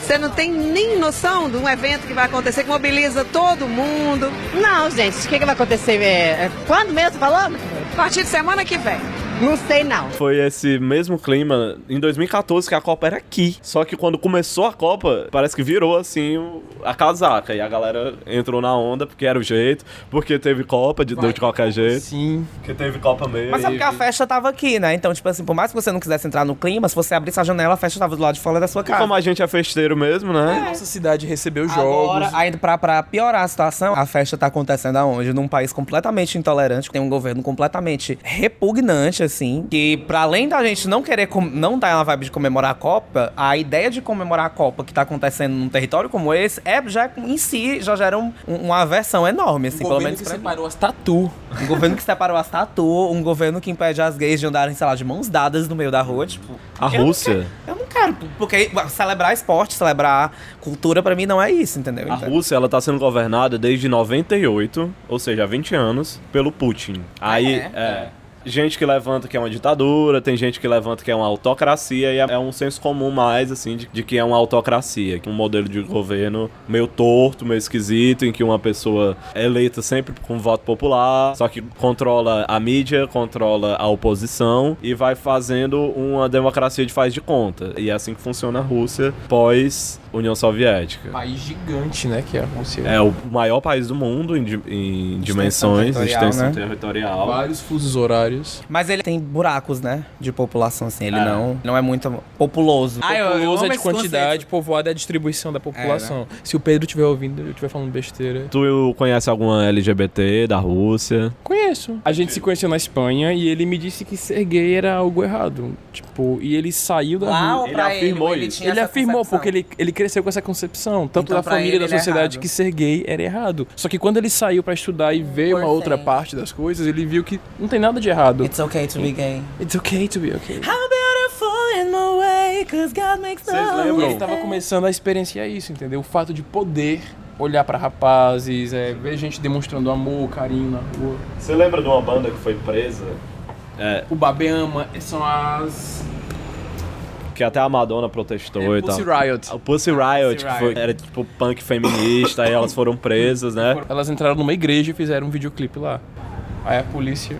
você não tem nem noção de um evento que vai acontecer que mobiliza todo mundo. Não, gente, o que, que vai acontecer? É, é- quando mesmo falou? A partir de semana que vem. Não sei, não. Foi esse mesmo clima em 2014 que a Copa era aqui. Só que quando começou a Copa, parece que virou assim a casaca. E a galera entrou na onda porque era o jeito, porque teve Copa de, de qualquer jeito. Sim. Porque teve Copa mesmo. Mas é porque a festa tava aqui, né? Então, tipo assim, por mais que você não quisesse entrar no clima, se você abrisse a janela, a festa tava do lado de fora da sua casa. Como a gente é festeiro mesmo, né? Nossa cidade recebeu Agora, jogos. ainda pra, pra piorar a situação, a festa tá acontecendo aonde? Num país completamente intolerante, que tem um governo completamente repugnante, assim, que pra além da gente não querer, não dar uma vibe de comemorar a Copa, a ideia de comemorar a Copa que tá acontecendo num território como esse, é já em si, já gera um- um- uma aversão enorme, assim, o pelo governo menos que separou as tatu. Um governo que separou as tatu, um governo que impede as gays de andarem, sei lá, de mãos dadas no meio da rua, tipo... A eu não Rússia. quero- Eu não quero, porque celebrar esporte, celebrar cultura, pra mim não é isso, entendeu? A Então- Rússia, ela tá sendo governada desde 98, ou seja, há 20 anos, pelo Putin. Aí, é? é. Gente que levanta que é uma ditadura, tem gente que levanta que é uma autocracia, e é, é um senso comum mais, assim, de, de que é uma autocracia, que um modelo de governo meio torto, meio esquisito, em que uma pessoa é eleita sempre com voto popular, só que controla a mídia, controla a oposição e vai fazendo uma democracia de faz de conta. E é assim que funciona a Rússia pós União Soviética. País gigante, né? Que é a Rússia. É o maior país do mundo em, di- em dimensões, territorial, extensão né? territorial. Vários fusos horários. Mas ele tem buracos, né? De população, assim. Ele É. não, não é muito populoso. Ah, Populoso é de quantidade, povoado é a distribuição da população. Se o Pedro estiver ouvindo e estiver falando besteira. Tu conhece alguma LGBT da Rússia? Conheço. A gente se conheceu na Espanha e ele me disse que ser gay era algo errado. Tipo, e ele saiu da ou Ele afirmou ele, isso. tinha Ele essa afirmou, concepção? porque ele, ele cresceu com essa concepção, tanto Então, da família da é sociedade, que ser gay era errado. Só que quando ele saiu pra estudar e ver uma outra parte das coisas, ele viu que não tem nada de errado. It's okay to be gay. It's okay to be okay. How beautiful in my way, cause God makes Vocês lembram? Ele tava começando a experienciar isso, entendeu? O fato de poder olhar pra rapazes, é, ver gente demonstrando amor, carinho na rua. Você lembra de uma banda que foi presa? É, O Babeama são as. Que até a Madonna protestou É, e tal. Pussy Riot. O Pussy Riot, Pussy que foi- Riot. era tipo punk feminista, aí elas foram presas, né? Elas entraram numa igreja e fizeram um videoclipe lá. Aí a polícia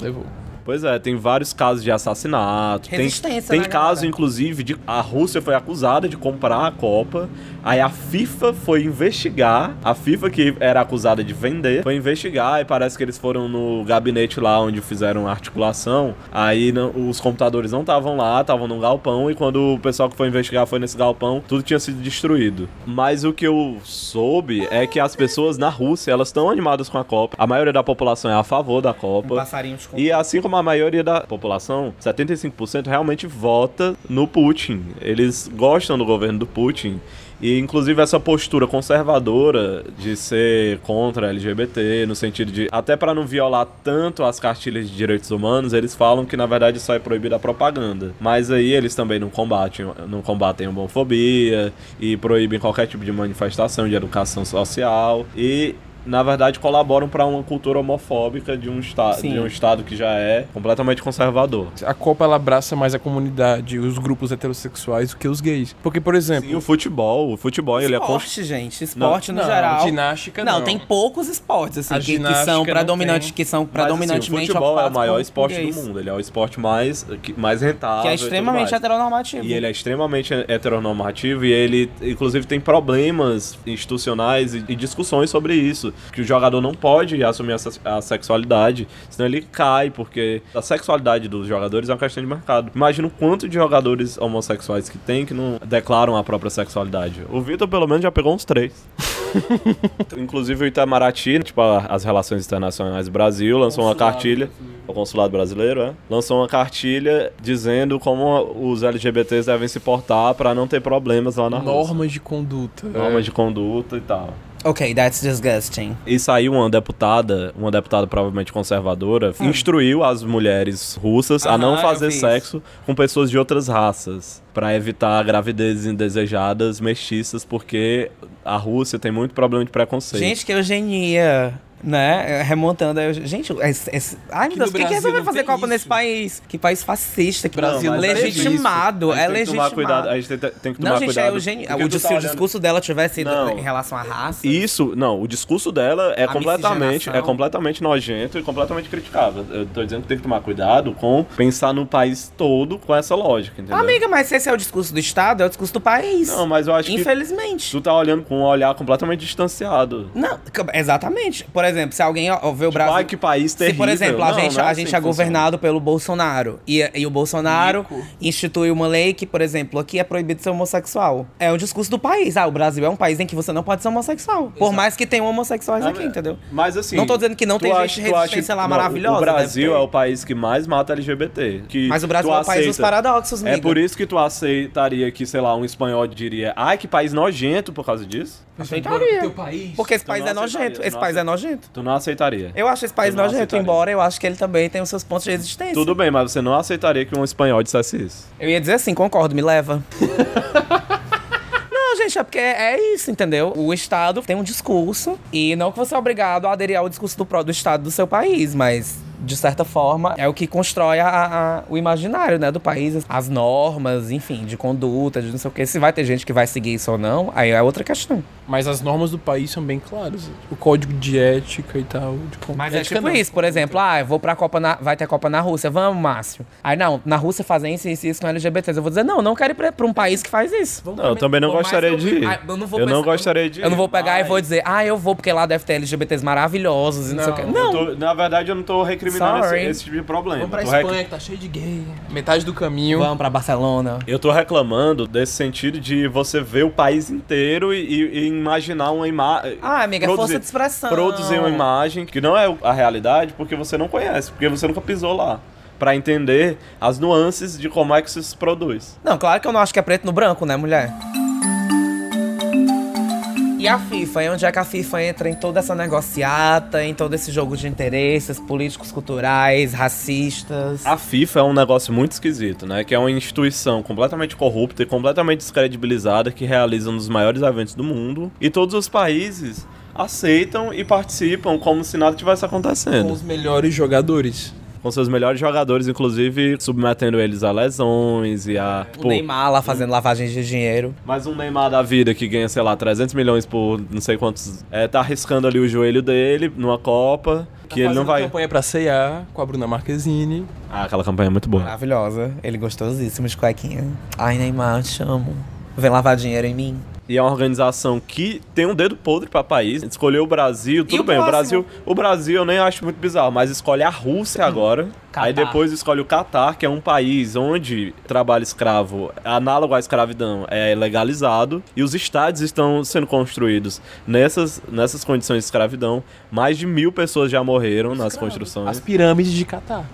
levou. Pois é, tem vários casos de assassinato. Tem, Resistência, tem né, caso, galera? inclusive, de a Rússia foi acusada de comprar a Copa. Aí a FIFA foi investigar. A FIFA, que era acusada de vender, foi investigar. E parece que eles foram no gabinete lá onde fizeram a articulação. Aí não- os computadores não estavam lá, estavam num galpão. E quando o pessoal que foi investigar foi nesse galpão, tudo tinha sido destruído. Mas o que eu soube é que as pessoas na Rússia, elas estão animadas com a Copa. A maioria da população é a favor da Copa. Um passarinho de E assim como a maioria da população, 75% realmente vota no Putin. Eles gostam do governo do Putin. E inclusive essa postura conservadora de ser contra LGBT, no sentido de até para não violar tanto as cartilhas de direitos humanos, eles falam que na verdade só é proibida a propaganda. Mas aí eles também não combatem, não combatem a homofobia e proíbem qualquer tipo de manifestação de educação social e na verdade colaboram para uma cultura homofóbica de um, esta Sim. de um estado que já é completamente conservador. A Copa ela abraça mais a comunidade, os grupos heterossexuais do que os gays. Porque, por exemplo, E o futebol, o futebol ele é. Esporte, gente. Esporte no Não, geral. ginástica não, não. tem poucos esportes, assim, que, que são não predominantes, que são Mas, assim, predominantemente o futebol é o maior por esporte gays. do mundo. Ele é o esporte mais, que- mais rentável. Que é extremamente mais. heteronormativo. E ele é extremamente heteronormativo e ele, inclusive, tem problemas institucionais e, e discussões sobre isso. Que o jogador não pode assumir a, se- a sexualidade, senão ele cai, porque a sexualidade dos jogadores é uma questão de mercado. Imagina o quanto de jogadores homossexuais que tem que não declaram a própria sexualidade. O Vitor, pelo menos, já pegou uns três. Inclusive o Itamaraty, tipo as relações internacionais do Brasil, lançou uma cartilha. O consulado brasileiro, é? Lançou uma cartilha dizendo como os LGBTs devem se portar para não ter problemas lá na Rússia. normas de conduta. Normas de conduta e tal. Ok, that's disgusting. E saiu uma deputada, uma deputada provavelmente conservadora, instruiu as mulheres russas a não eu fazer sexo com pessoas de outras raças, para evitar gravidezes indesejadas mestiças, porque a Rússia tem muito problema de preconceito. Gente, que eugenia. Né? Remontando. Gente, esse, esse... ai meu Deus, quem que resolveu não fazer Copa isso. nesse país? Que país fascista. Que Brasil Não, é legitimado. É que tomar legitimado. cuidado, a gente tem, tem que tomar Não, gente, cuidado. é porque O, tá se o discurso dela tivesse sido Não. em relação à raça. Isso, não, o discurso dela é completamente, é completamente nojento e completamente criticável. Eu tô dizendo que tem que tomar cuidado com pensar no país todo com essa lógica, entendeu? Amiga, mas se esse é o discurso do Estado, é o discurso do país. Não, mas eu acho que Infelizmente. tu tá olhando com um olhar completamente distanciado. Não, exatamente. Por exemplo, se alguém ó, vê o Brasil. ai, que país Se, terrível. por exemplo, a Não, gente, não é a assim gente é funciona. governado pelo Bolsonaro. E, e o Bolsonaro Rico. institui uma lei que, por exemplo, aqui é proibido ser homossexual. É o discurso do país. Ah, o Brasil é um país em que você não pode ser homossexual. Por mais que tenham homossexuais aqui, entendeu? Mas assim. Não tô dizendo que não tem acha- gente tu acha- resistência lá não, maravilhosa, O Brasil deve ter. é o país que mais mata LGBT. Que Mas o Brasil é o país dos aceita. paradoxos, É amiga. por isso que tu aceitaria que, sei lá, um espanhol diria, ai, que país nojento por causa disso? Aceitaria. Porque esse país é nojento. Esse país é nojento. Tu não aceitaria. Eu acho esse país nojento, aceitaria. embora eu acho que ele também tem os seus pontos de existência. Tudo bem, mas você não aceitaria que um espanhol dissesse isso. Eu ia dizer assim, concordo, me leva. Não, gente, é porque é isso, entendeu? O Estado tem um discurso e não que você é obrigado a aderir ao discurso do, do Estado do seu país, mas de certa forma é o que constrói a- a- o imaginário, né, do país, as normas, enfim, de conduta, de não sei o que. Se vai ter gente que vai seguir isso ou não, aí é outra questão. Mas as normas do país são bem claras. O código de ética e tal. De com- Mas é tipo não. isso, por exemplo, ah, eu vou pra Copa na. Vai ter Copa na Rússia, vamos, Márcio. Aí não, na Rússia fazem isso, isso, isso com LGBTs. Eu vou dizer, não, não quero ir pra, pra um país que faz isso. Não, eu também não gostaria eu- de ir. Ah, eu não vou eu não gostaria de ir. Eu não vou pegar e mas- vou dizer, ah, eu vou porque lá deve ter LGBTs maravilhosos e não, sei o Não, quê. Não, tô- na verdade, eu não tô recriminando esse, Sorry. esse tipo de problema. Vamos pra tô rec- Espanha, que tá cheio de gay. Metade do caminho. vamos pra Barcelona. Eu tô reclamando desse sentido de você ver o país inteiro e, e- e imaginar uma imagem. Ah, amiga, é força de expressão. Produzir uma imagem que não é a realidade porque você não conhece, porque você nunca pisou lá. Pra entender as nuances de como é que isso se produz. Não, claro que eu não acho que é preto no branco, né, mulher? E a FIFA, e onde é que a FIFA entra em toda essa negociata, em todo esse jogo de interesses políticos, culturais, racistas? A FIFA é um negócio muito esquisito, né? Que é uma instituição completamente corrupta e completamente descredibilizada que realiza um dos maiores eventos do mundo. E todos os países aceitam e participam como se nada tivesse Com acontecendo. os melhores jogadores. Com seus melhores jogadores, inclusive, submetendo eles a lesões e a. O Neymar lá fazendo lavagem de dinheiro. Mais um Neymar da vida que ganha, sei lá, 300 milhões por não sei quantos. É, tá arriscando ali o joelho dele numa Copa. Que ele não vai. campanha pra C&A com a Bruna Marquezine. Ah, aquela campanha é muito boa. Maravilhosa. Ele gostosíssimo de cuequinha. Ai, Neymar, te amo. Vem lavar dinheiro em mim. E é uma organização que tem um dedo podre pra país. Escolheu o Brasil, tudo o bem. O? Brasil, o Brasil eu nem acho muito bizarro, mas escolhe a Rússia agora. Catar. Aí depois escolhe o Catar, que é um país onde trabalho escravo, análogo à escravidão, é legalizado. E os estádios estão sendo construídos nessas, nessas condições de escravidão. Mais de mil pessoas já morreram nas construções. As pirâmides de Catar.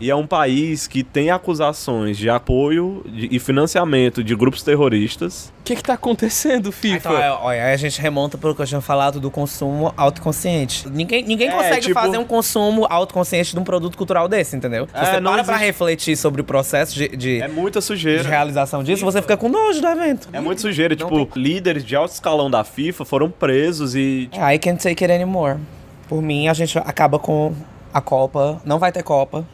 E é um país que tem acusações de apoio de- e financiamento de grupos terroristas. O que que tá acontecendo, FIFA? Então, é, olha, aí a gente remonta pro que eu tinha falado do consumo autoconsciente. Ninguém, ninguém É, consegue tipo- fazer um consumo autoconsciente de um produto cultural desse, entendeu? É, você não para pra existe- refletir sobre o processo de, de, É muita de sujeira. realização disso, você fica com nojo do evento. É muito sujeira. Tipo, líderes de alto escalão da FIFA foram presos e. I can't take it anymore. Por mim, a gente acaba com a Copa. Não vai ter Copa.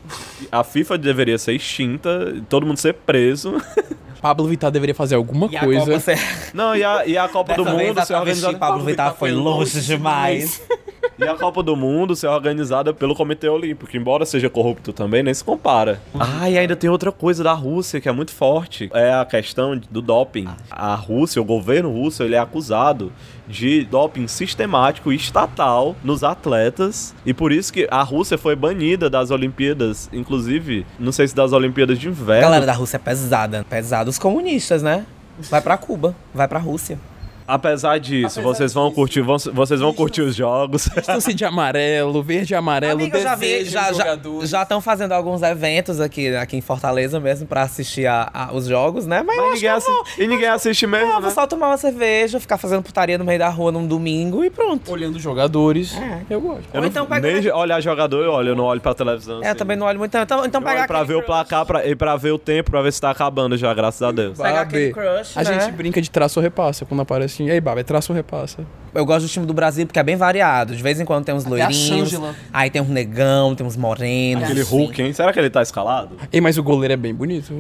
A FIFA deveria ser extinta, todo mundo ser preso. Pablo Vittar deveria fazer alguma E a coisa. Copa ser... Não, e a, e a Copa do Dessa vez, Mundo a ser organizada. Pablo Vittar foi longe demais. E a Copa do Mundo ser organizada pelo Comitê Olímpico, que embora seja corrupto também, nem se compara. Ah, e ainda tem outra coisa da Rússia que é muito forte. É a questão do doping. A Rússia, o governo russo, ele é acusado de doping sistemático e estatal nos atletas. E por isso que a Rússia foi banida das Olimpíadas, inclusive, não sei se das Olimpíadas de A inverno. galera da Rússia é pesada. Pesada os comunistas, né? Vai pra Cuba, vai pra Rússia. Apesar disso, vocês vão curtir, vão- vocês vão curtir os jogos. Estão-se de amarelo, verde e amarelo, Amiga, eu já vi, já já jogadores. já estão fazendo alguns eventos aqui, aqui em Fortaleza mesmo pra assistir a, a- os jogos, né? Mas, eu Mas ninguém eu vou, assi- e ninguém assiste mesmo, eu vou né? só tomar uma cerveja, ficar fazendo putaria no meio da rua num domingo e pronto. Olhando os jogadores, É. eu gosto. Eu Ou não, então pega- nem olhar jogador eu olho, eu não olho pra televisão. É, eu assim. também não olho muito. Então, então Eu pega olho pra ver o crush. placar pra, e pra ver o tempo, pra ver se tá acabando já, graças a Deus. Pega aquele crush, a né? gente brinca de traço ou repassa quando aparece assim. Ei, Baba, é traço ou repassa? Eu gosto do time do Brasil porque é bem variado. De vez em quando tem uns a loirinhos, aí tem um negão, tem uns morenos. Aquele. Hulk, hein? Será que ele tá escalado? Ei, mas o goleiro é bem bonito.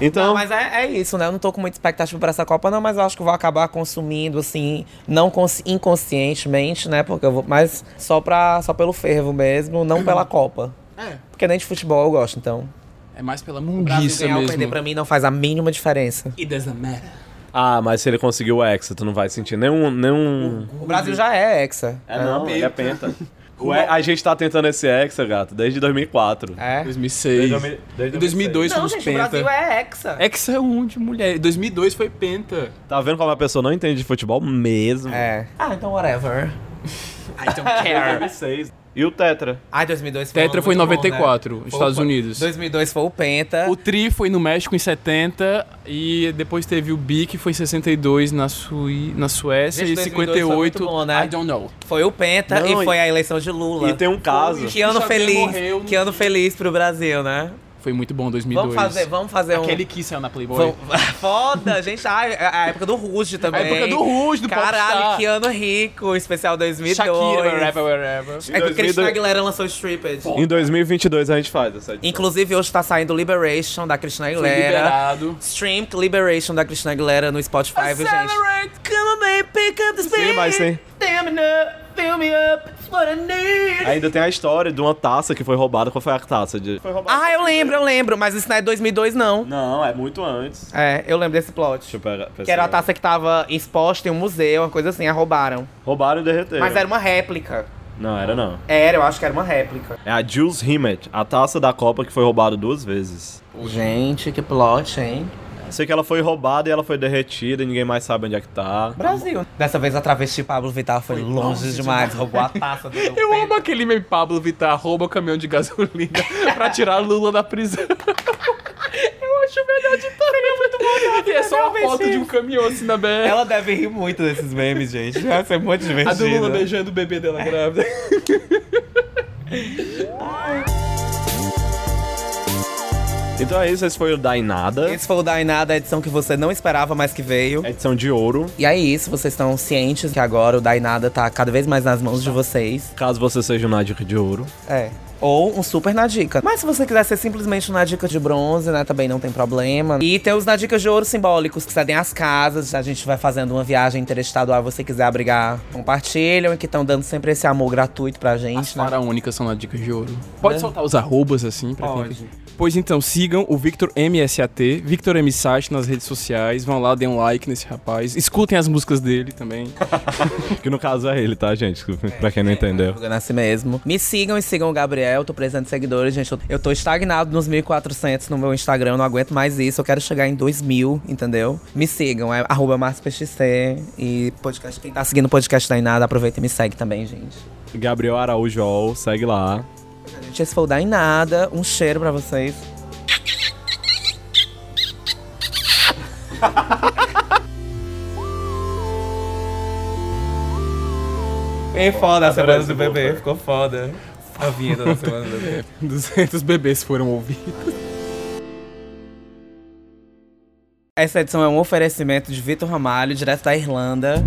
Então, Não, mas é, é isso, né? Eu não tô com muita expectativa pra essa Copa, não, mas eu acho que eu vou acabar consumindo, assim, não consci- inconscientemente, né? Porque eu vou. Mas só, pra, só pelo fervo mesmo, não pela Copa. É. Porque nem de futebol eu gosto, então. É mais pela mundiça perder mesmo. pra mim não faz a mínima diferença. It doesn't matter. Ah, mas se ele conseguir o Hexa, tu não vai sentir nenhum... nenhum... O Brasil já é hexa. É não, ele é penta. O he- a gente tá tentando esse Hexa, gato, desde 2004. É. 2006. Desde, desde Em 2002 Não, fomos gente, o penta. Brasil é hexa. Hexa é um de mulher. Em 2002 foi penta. Tá vendo como a pessoa não entende de futebol mesmo? É. Ah, então whatever. I don't care. 2006. E o Tetra? Ai, 2002 foi Tetra foi em muito bom, 94, né? Estados o- Unidos. 2002 foi o Penta. O Tri foi no México em 70 e depois teve o Bi que foi em 62 na, Sui, na Suécia Gente, e 2002 foi 58. muito bom, né? I don't know. Foi o Penta Não, e foi a eleição de Lula. E tem um caso... Que ano feliz. morreu Que ano feliz pro Brasil, né? Foi muito bom 2002. Vamos fazer, vamos fazer Aquele um. que saiu na Playboy. Vamos- Foda, gente. Ai, a a época do Ruge também. A época do Ruge, do Caralho, Popstar. que ano rico, especial 2002. Shakira, wherever, wherever. É que o 2002. Cristina Aguilera lançou Stripped. Em 2022 a gente faz essa edição. Inclusive, hoje tá saindo Liberation da Cristina Foi Aguilera. liberado. Streamed Liberation da Cristina Aguilera no Spotify, viu, gente? Accelerate. Come on, baby, pick up the speed. Sim, mas tem. Damn it up, fill me up, it's what I need. Ainda tem a história de uma taça que foi roubada. Qual foi a taça? De... Foi roubada. Ah, eu lembro, eu lembro, mas isso não é 2002, não. Não, é muito antes. É, eu lembro desse plot. Deixa eu pegar. Que era a taça que tava exposta em um museu, uma coisa assim, a roubaram. Roubaram e derreteram. Mas era uma réplica. Não, era não. Era, eu acho que era uma réplica. É a Jules Rimet, a taça da Copa que foi roubada duas vezes. Gente, que plot, hein? Sei que ela foi roubada e ela foi derretida e ninguém mais sabe onde é que tá. Brasil. Dessa vez a travesti Pablo Vittar foi, longe, demais, roubou a taça do Eu amo aquele meme Pablo Vittar rouba o caminhão de gasolina pra tirar Lula da prisão. Eu acho o melhor de tudo. Seria muito E é só uma foto de um caminhão assim na BR. Ela deve rir muito desses memes, gente. Vai ser muito A divertido. do Lula beijando o bebê dela grávida. Então é isso, esse foi o Dainada. Esse foi o Dainada, a edição que você não esperava, mas que veio. Edição de ouro. E é isso, vocês estão cientes que agora o Dainada tá cada vez mais nas mãos de vocês. Caso você seja uma dica de ouro. É. Ou um super na dica. Mas se você quiser ser simplesmente na dica de bronze, né, também não tem problema. E tem os na dicas de ouro simbólicos, que cedem as casas. A gente vai fazendo uma viagem interestadual, você quiser abrigar, compartilham. E que estão dando sempre esse amor gratuito pra gente, As né? faraônicas são na dica de ouro. Pode É. soltar os arrobas assim pra Pode. quem... Pois então, sigam o Victor MSAT, Victor M Site nas redes sociais. Vão lá, deem um like nesse rapaz. Escutem as músicas dele também. Que no caso é ele, tá, gente? Pra quem não entendeu. Jogando assim mesmo. Me sigam e sigam o Gabriel. Tô precisando de seguidores, gente. Eu- tô estagnado nos 1.400 no meu Instagram. Eu não aguento mais isso. Eu quero chegar em 2.000, entendeu? Me sigam. É arroba. E podcast, quem tá seguindo o podcast da Inada, aproveita e me segue também, gente. Gabriel Araújo, segue lá. Gente, esse foi o da Inada. Um cheiro pra vocês. Bem foda a semana do bebê, ficou foda. A vinheta da semana do bebê. 200 bebês foram ouvidos. Essa edição é um oferecimento de Vitor Ramalho, direto da Irlanda.